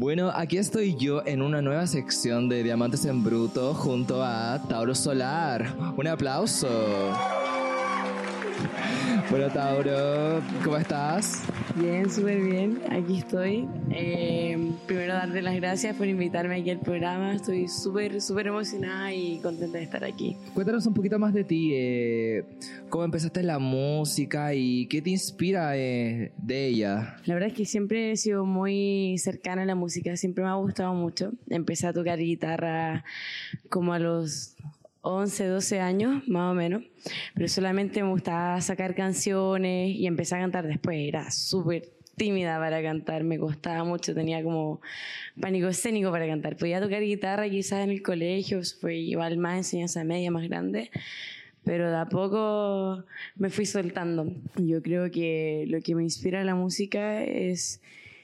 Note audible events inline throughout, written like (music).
Bueno, aquí estoy yo en una nueva sección de Diamantes en Bruto junto a Tauro Solar. Un aplauso. (laughs) Bueno, Tauro, ¿cómo estás? Bien, súper bien. Aquí estoy. Eh, primero darte las gracias por invitarme aquí al programa. Estoy súper, súper emocionada y contenta de estar aquí. Cuéntanos un poquito más de ti. eh, ¿Cómo empezaste la música y qué te inspira eh, de ella? La verdad es que siempre he sido muy cercana a la música. Siempre me ha gustado mucho. Empecé a tocar guitarra como a los 11, 12 años, más o menos, pero solamente me gustaba sacar canciones y empecé a cantar después. Era súper tímida para cantar, me costaba mucho, tenía como pánico escénico para cantar. Podía tocar guitarra quizás en el colegio, fue igual más enseñanza media, más grande, pero de a poco me fui soltando. Yo creo que lo que me inspira la música es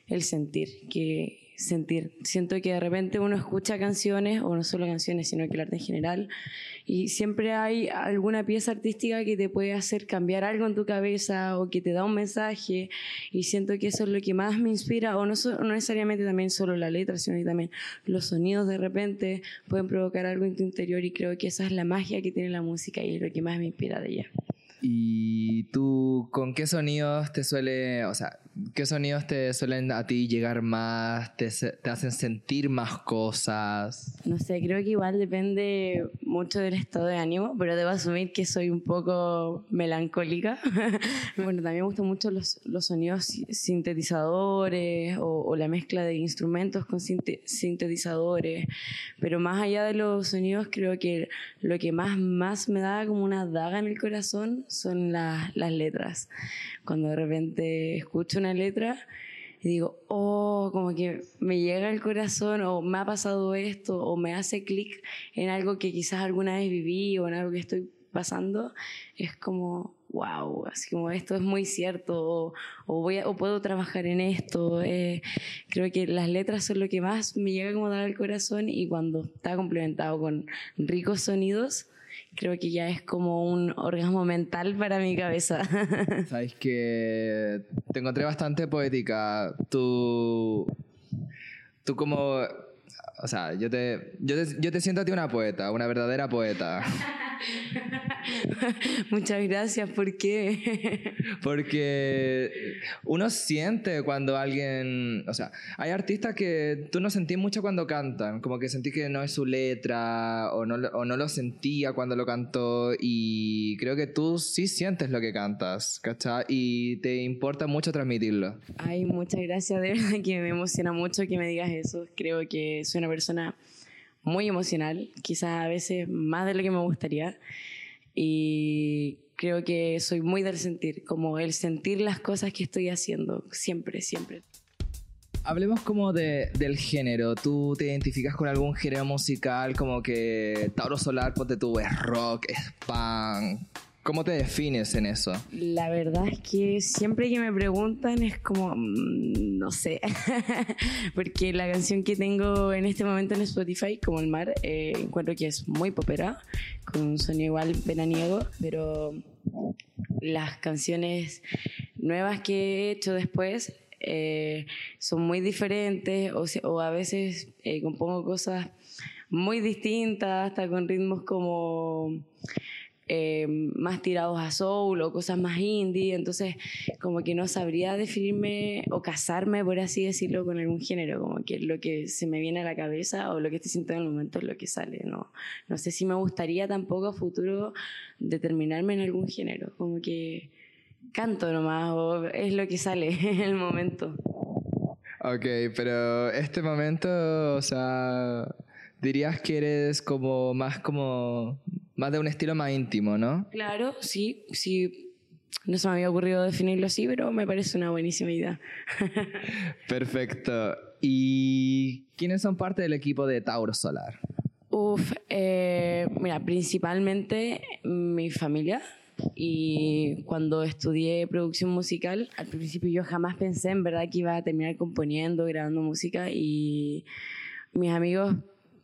el sentir, que sentir. Siento que de repente uno escucha canciones, o no solo canciones, sino que el arte en general, y siempre hay alguna pieza artística que te puede hacer cambiar algo en tu cabeza o que te da un mensaje, y siento que eso es lo que más me inspira, o no, no necesariamente también solo la letra, sino también los sonidos de repente pueden provocar algo en tu interior, y creo que esa es la magia que tiene la música y es lo que más me inspira de ella. ¿Y tú con qué sonidos te suele, o sea, qué sonidos te suelen a ti llegar más, te, te hacen sentir más cosas? No sé, creo que igual depende mucho del estado de ánimo, pero debo asumir que soy un poco melancólica. (laughs) bueno, también me gustan mucho los, los sonidos si- sintetizadores o, o la mezcla de instrumentos con sinte- sintetizadores, pero más allá de los sonidos, creo que lo que más, más me da como una daga en el corazón son las, las letras. Cuando de repente escucho una letra y digo, oh, como que me llega al corazón o me ha pasado esto o me hace clic en algo que quizás alguna vez viví o en algo que estoy pasando, es como, wow, así como esto es muy cierto o, o voy o puedo trabajar en esto. eh, creo que las letras son lo que más me llega a dar al corazón y cuando está complementado con ricos sonidos, creo que ya es como un orgasmo mental para mi cabeza. (laughs) Sabes que te encontré bastante poética. Tú, tú como, o sea, yo te, yo te, yo te siento a ti una poeta, una verdadera poeta. (laughs) Muchas gracias, ¿por qué? (laughs) Porque uno siente cuando alguien, o sea, hay artistas que tú no sentís mucho cuando cantan, como que sentí que no es su letra o no, o no lo sentía cuando lo cantó y creo que tú sí sientes lo que cantas, ¿cachai? Y te importa mucho transmitirlo. Ay, muchas gracias, de verdad que me emociona mucho que me digas eso. Creo que soy una persona muy emocional, quizás a veces más de lo que me gustaría. Y creo que soy muy del sentir, como el sentir las cosas que estoy haciendo, siempre, siempre. Hablemos como de, del género. ¿Tú te identificas con algún género musical como que Tauro Solar, ponte tú, es rock, es punk? ¿Cómo te defines en eso? La verdad es que siempre que me preguntan es como, mm, no sé, (laughs) porque la canción que tengo en este momento en Spotify, como El Mar, eh, encuentro que es muy popera, con un sonido igual veraniego, pero las canciones nuevas que he hecho después eh, son muy diferentes o, a veces eh, compongo cosas muy distintas, hasta con ritmos como eh, más tirados a soul o cosas más indie, entonces como que no sabría definirme o casarme, por así decirlo, con algún género, como que lo que se me viene a la cabeza o lo que estoy sintiendo en el momento es lo que sale, no, no sé si me gustaría tampoco a futuro determinarme en algún género, como que canto nomás o es lo que sale (laughs) en el momento. Ok, pero este momento, o sea, dirías que eres como más como más de un estilo más íntimo, ¿no? Claro, sí, sí. No se me había ocurrido definirlo así, pero me parece una buenísima idea. (laughs) Perfecto. ¿Y quiénes son parte del equipo de Tauro Solar? Uf, eh, mira, principalmente mi familia. Y cuando estudié producción musical, al principio yo jamás pensé en verdad que iba a terminar componiendo, grabando música. Y mis amigos,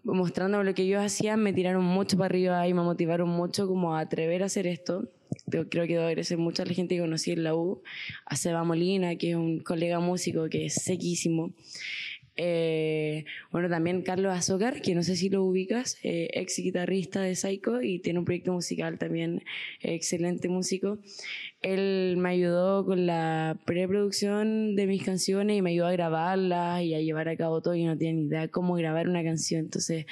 mostrándome lo que ellos hacían, me tiraron mucho para arriba y me motivaron mucho como a atrever a hacer esto. Yo creo que debo agradecer mucho a la gente que conocí en la U, a Seba Molina, que es un colega músico que es sequísimo. Eh, bueno, también Carlos Azócar, que no sé si lo ubicas, eh, ex guitarrista de Psycho y tiene un proyecto musical también, excelente músico. Él me ayudó con la preproducción de mis canciones y me ayudó a grabarlas y a llevar a cabo todo. Y no tenía ni idea cómo grabar una canción. Entonces,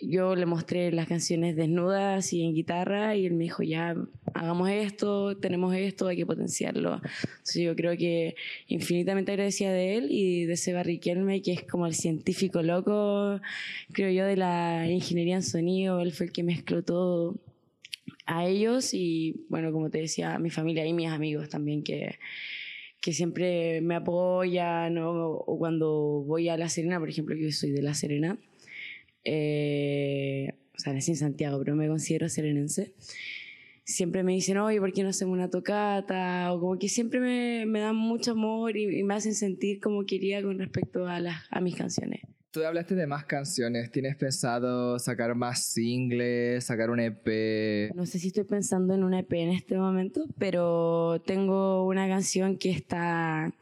yo le mostré las canciones desnudas y en guitarra y él me dijo, ya, hagamos esto, tenemos esto, hay que potenciarlo. Entonces yo creo que infinitamente agradecía de él y de ese Riquelme, que es como el científico loco, creo yo, de la ingeniería en sonido, él fue el que mezcló todo a ellos y, bueno, como te decía, a mi familia y mis amigos también que que siempre me apoyan, o cuando voy a La Serena, por ejemplo, yo soy de La Serena, eh, o sea, nací en Santiago, pero me considero serenense. Siempre me dicen, oye, ¿por qué no hacemos una tocata? O como que siempre me, me dan mucho amor y, me hacen sentir como quería con respecto a, las, a mis canciones. Tú hablaste de más canciones. ¿Tienes pensado sacar más singles, sacar un EP? No sé si estoy pensando en un EP en este momento, pero tengo una canción que está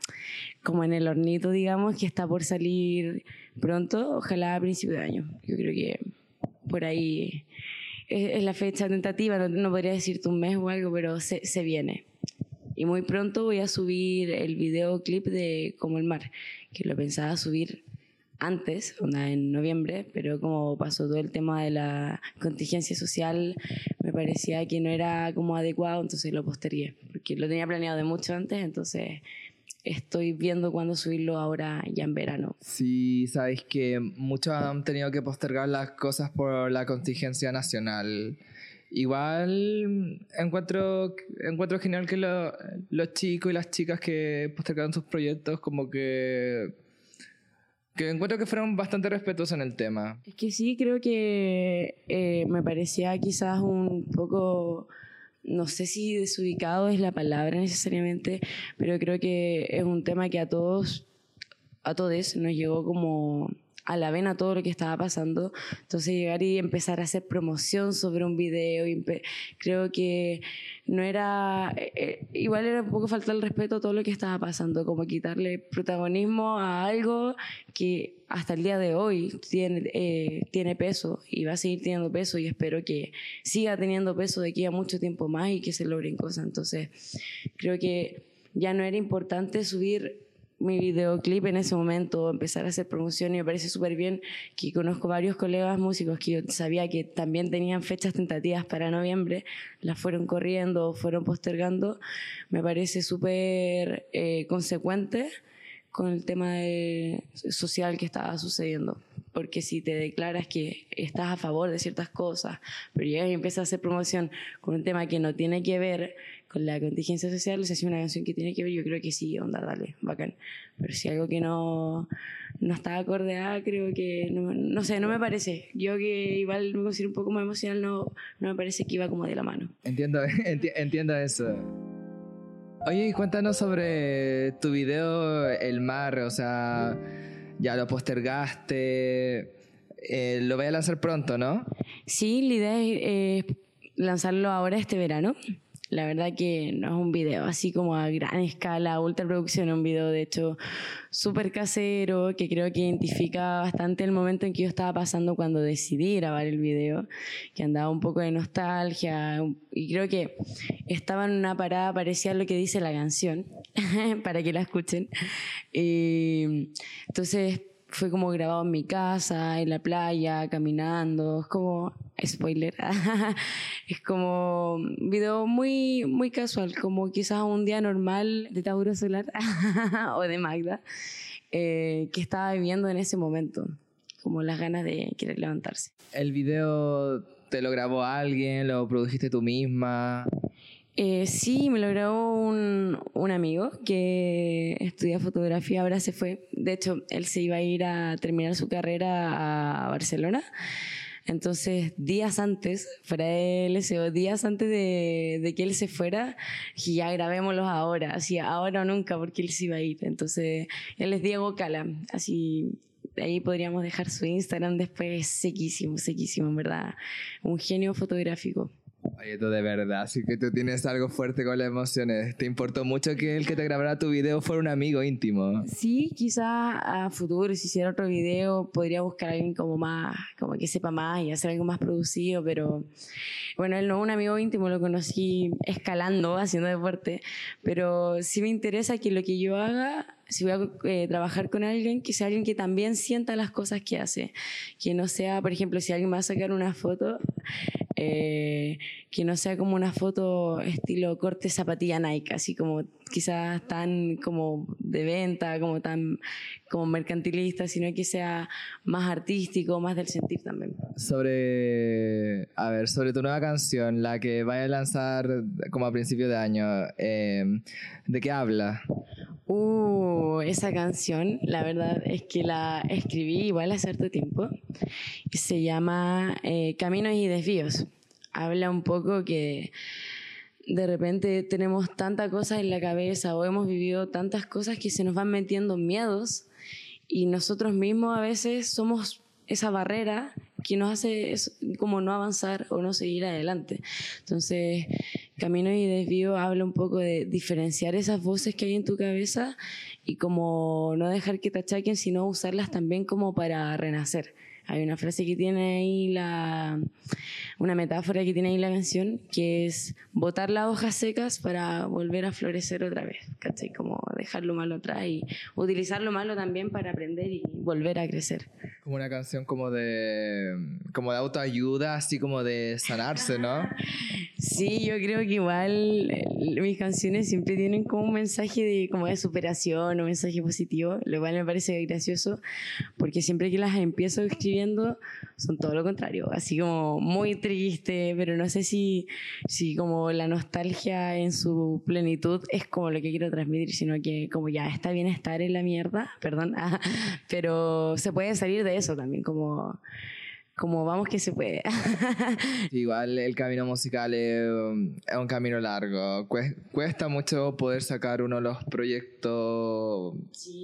como en el hornito, digamos, que está por salir pronto, ojalá a principio de año. Yo creo que por ahí es, la fecha tentativa, no, podría decirte un mes o algo, pero se, se viene. Y muy pronto voy a subir el videoclip de Como el Mar, que lo pensaba subir antes, en noviembre, pero como pasó todo el tema de la contingencia social, me parecía que no era como adecuado, entonces lo postergué, porque lo tenía planeado de mucho antes, entonces estoy viendo cuándo subirlo ahora ya en verano. Sí, sabéis que muchos han tenido que postergar las cosas por la contingencia nacional. Igual encuentro, encuentro genial que los chicos y las chicas que postergaron sus proyectos como que que encuentro que fueron bastante respetuosos en el tema. Es que sí, creo que eh, me parecía quizás un poco no sé si desubicado es la palabra necesariamente, pero creo que es un tema que a todos, a todos nos llegó como a la vena todo lo que estaba pasando. Entonces llegar y empezar a hacer promoción sobre un video, creo que no era, eh, eh, igual era un poco falta el respeto a todo lo que estaba pasando, como quitarle protagonismo a algo que hasta el día de hoy tiene, eh, tiene peso y va a seguir teniendo peso y espero que siga teniendo peso de aquí a mucho tiempo más y que se logren cosas. Entonces creo que ya no era importante subir mi videoclip en ese momento, empezar a hacer promoción y me parece súper bien que conozco varios colegas músicos que yo sabía que también tenían fechas tentativas para noviembre, las fueron corriendo, fueron postergando, me parece súper eh, consecuente con el tema social que estaba sucediendo. Porque si te declaras que estás a favor de ciertas cosas, pero llegas y empiezas a hacer promoción con un tema que no tiene que ver con la contingencia social, si hace una canción que tiene que ver, yo creo que sí, onda, dale, bacán. Pero si algo que no, no está acorde a, creo que, no, no, sé, no me parece. Yo que igual me considero un poco más emocional, no, no me parece que iba como de la mano. Entiendo, (laughs) entiendo eso. Oye, cuéntanos sobre tu video El Mar, o sea, ya lo postergaste, eh, lo voy a lanzar pronto, ¿no? Sí, la idea es lanzarlo ahora este verano. La verdad que no es un video así como a gran escala, ultra producción, un video de hecho súper casero que creo que identifica bastante el momento en que yo estaba pasando cuando decidí grabar el video, que andaba un poco de nostalgia y creo que estaba en una parada parecía lo que dice la canción, (laughs) para que la escuchen. Y, entonces fue como grabado en mi casa, en la playa, caminando, es como, spoiler, (laughs) es como un video muy, muy casual, como quizás un día normal de Tauro Solar (laughs) o de Magda, eh, que estaba viviendo en ese momento, como las ganas de querer levantarse. ¿El video te lo grabó alguien, lo produjiste tú misma? Eh, sí, me lo grabó un, un, amigo que estudia fotografía, ahora se fue. De hecho, él se iba a ir a terminar su carrera a Barcelona. Entonces, días antes, de LSO, días antes de, que él se fuera, dije, ya grabémoslos ahora, así ahora o nunca, porque él se iba a ir. Entonces, él es Diego Cala, así ahí podríamos dejar su Instagram después, sequísimo, sequísimo, en verdad. Un genio fotográfico. Oye, tú de verdad, así que tú tienes algo fuerte con las emociones. ¿Te importó mucho que el que te grabara tu video fuera un amigo íntimo? Sí, quizá a futuro, si hiciera otro video, podría buscar a alguien como más, como que sepa más y hacer algo más producido, pero bueno, él no es un amigo íntimo, lo conocí escalando, haciendo deporte, pero sí me interesa que lo que yo haga si voy a eh, trabajar con alguien, que sea alguien que también sienta las cosas que hace. Que no sea, por ejemplo, si alguien va a sacar una foto, eh, que no sea como una foto estilo corte zapatilla Nike, así como quizás tan como de venta, como tan como mercantilista, sino que sea más artístico, más del sentir también. Sobre, a ver, sobre tu nueva canción, la que vaya a lanzar como a principio de año, eh, ¿de qué habla? Uh, esa canción, la verdad es que la escribí igual hace cierto tiempo. Se llama eh, Caminos y Desvíos. Habla un poco que de repente tenemos tantas cosas en la cabeza o hemos vivido tantas cosas que se nos van metiendo miedos y nosotros mismos a veces somos esa barrera que nos hace como no avanzar o no seguir adelante. Entonces, Camino y Desvío habla un poco de diferenciar esas voces que hay en tu cabeza y como no dejar que te achaquen, sino usarlas también como para renacer. Hay una frase que tiene ahí la, una metáfora que tiene ahí la canción, que es botar las hojas secas para volver a florecer otra vez, ¿cachai? Como dejar lo malo atrás y utilizar lo malo también para aprender y volver a crecer. Como una canción como de, como de autoayuda, así como de sanarse, ¿no? (laughs) Sí, yo creo que igual eh, mis canciones siempre tienen como un mensaje de, como de superación o mensaje positivo, lo cual me parece gracioso, porque siempre que las empiezo escribiendo son todo lo contrario, así como muy triste, pero no sé si, si como la nostalgia en su plenitud es como lo que quiero transmitir, sino que como ya está bien estar en la mierda, perdón, (laughs) pero se puede salir de eso también, como como vamos que se puede. (laughs) Igual el camino musical es, un camino largo. Cuesta mucho poder sacar uno de los proyectos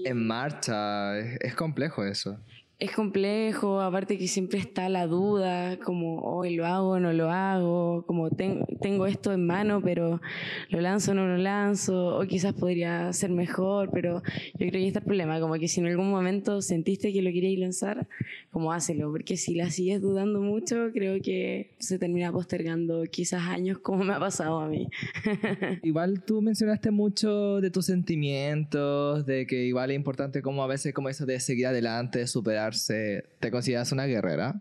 en marcha. es complejo eso es complejo, aparte que siempre está la duda, como hoy lo hago no lo hago, como tengo esto en mano, pero lo lanzo no lo lanzo, o quizás podría ser mejor, pero yo creo que está el problema, como que si en algún momento sentiste que lo queríais lanzar, como hácelo, porque si la sigues dudando mucho, creo que se termina postergando quizás años como me ha pasado a mí. (laughs) igual tú mencionaste mucho de tus sentimientos, de que igual es importante como a veces como eso de seguir adelante, de ¿te consideras una guerrera?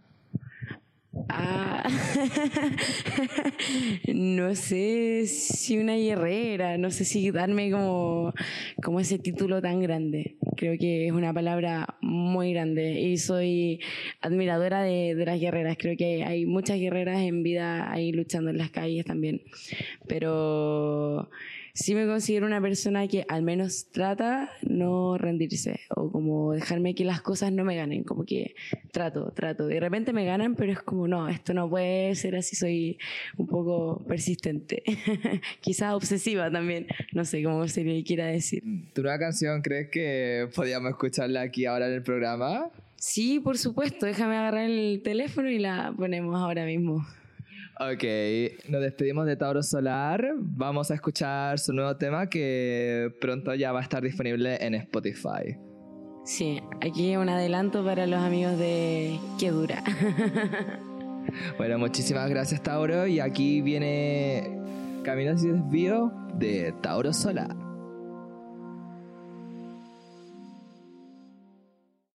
Ah, (laughs) no sé si una guerrera, no sé si darme como, como ese título tan grande. Creo que es una palabra muy grande y soy admiradora de, de las guerreras. Creo que hay muchas guerreras en vida ahí luchando en las calles también. Pero sí me considero una persona que al menos trata no rendirse o como dejarme que las cosas no me ganen, como que trato, trato. De repente me ganan, pero es como, no, esto no puede ser así, soy un poco persistente, (laughs) quizás obsesiva también, no sé cómo se le quiera decir. ¿Tu nueva canción crees que podíamos escucharla aquí ahora en el programa? Sí, por supuesto, déjame agarrar el teléfono y la ponemos ahora mismo. Ok, nos despedimos de Tauro Solar. Vamos a escuchar su nuevo tema que pronto ya va a estar disponible en Spotify. Sí, aquí un adelanto para los amigos de Qué Dura. (laughs) bueno, muchísimas gracias Tauro y aquí viene Caminos y Desvío de Tauro Solar.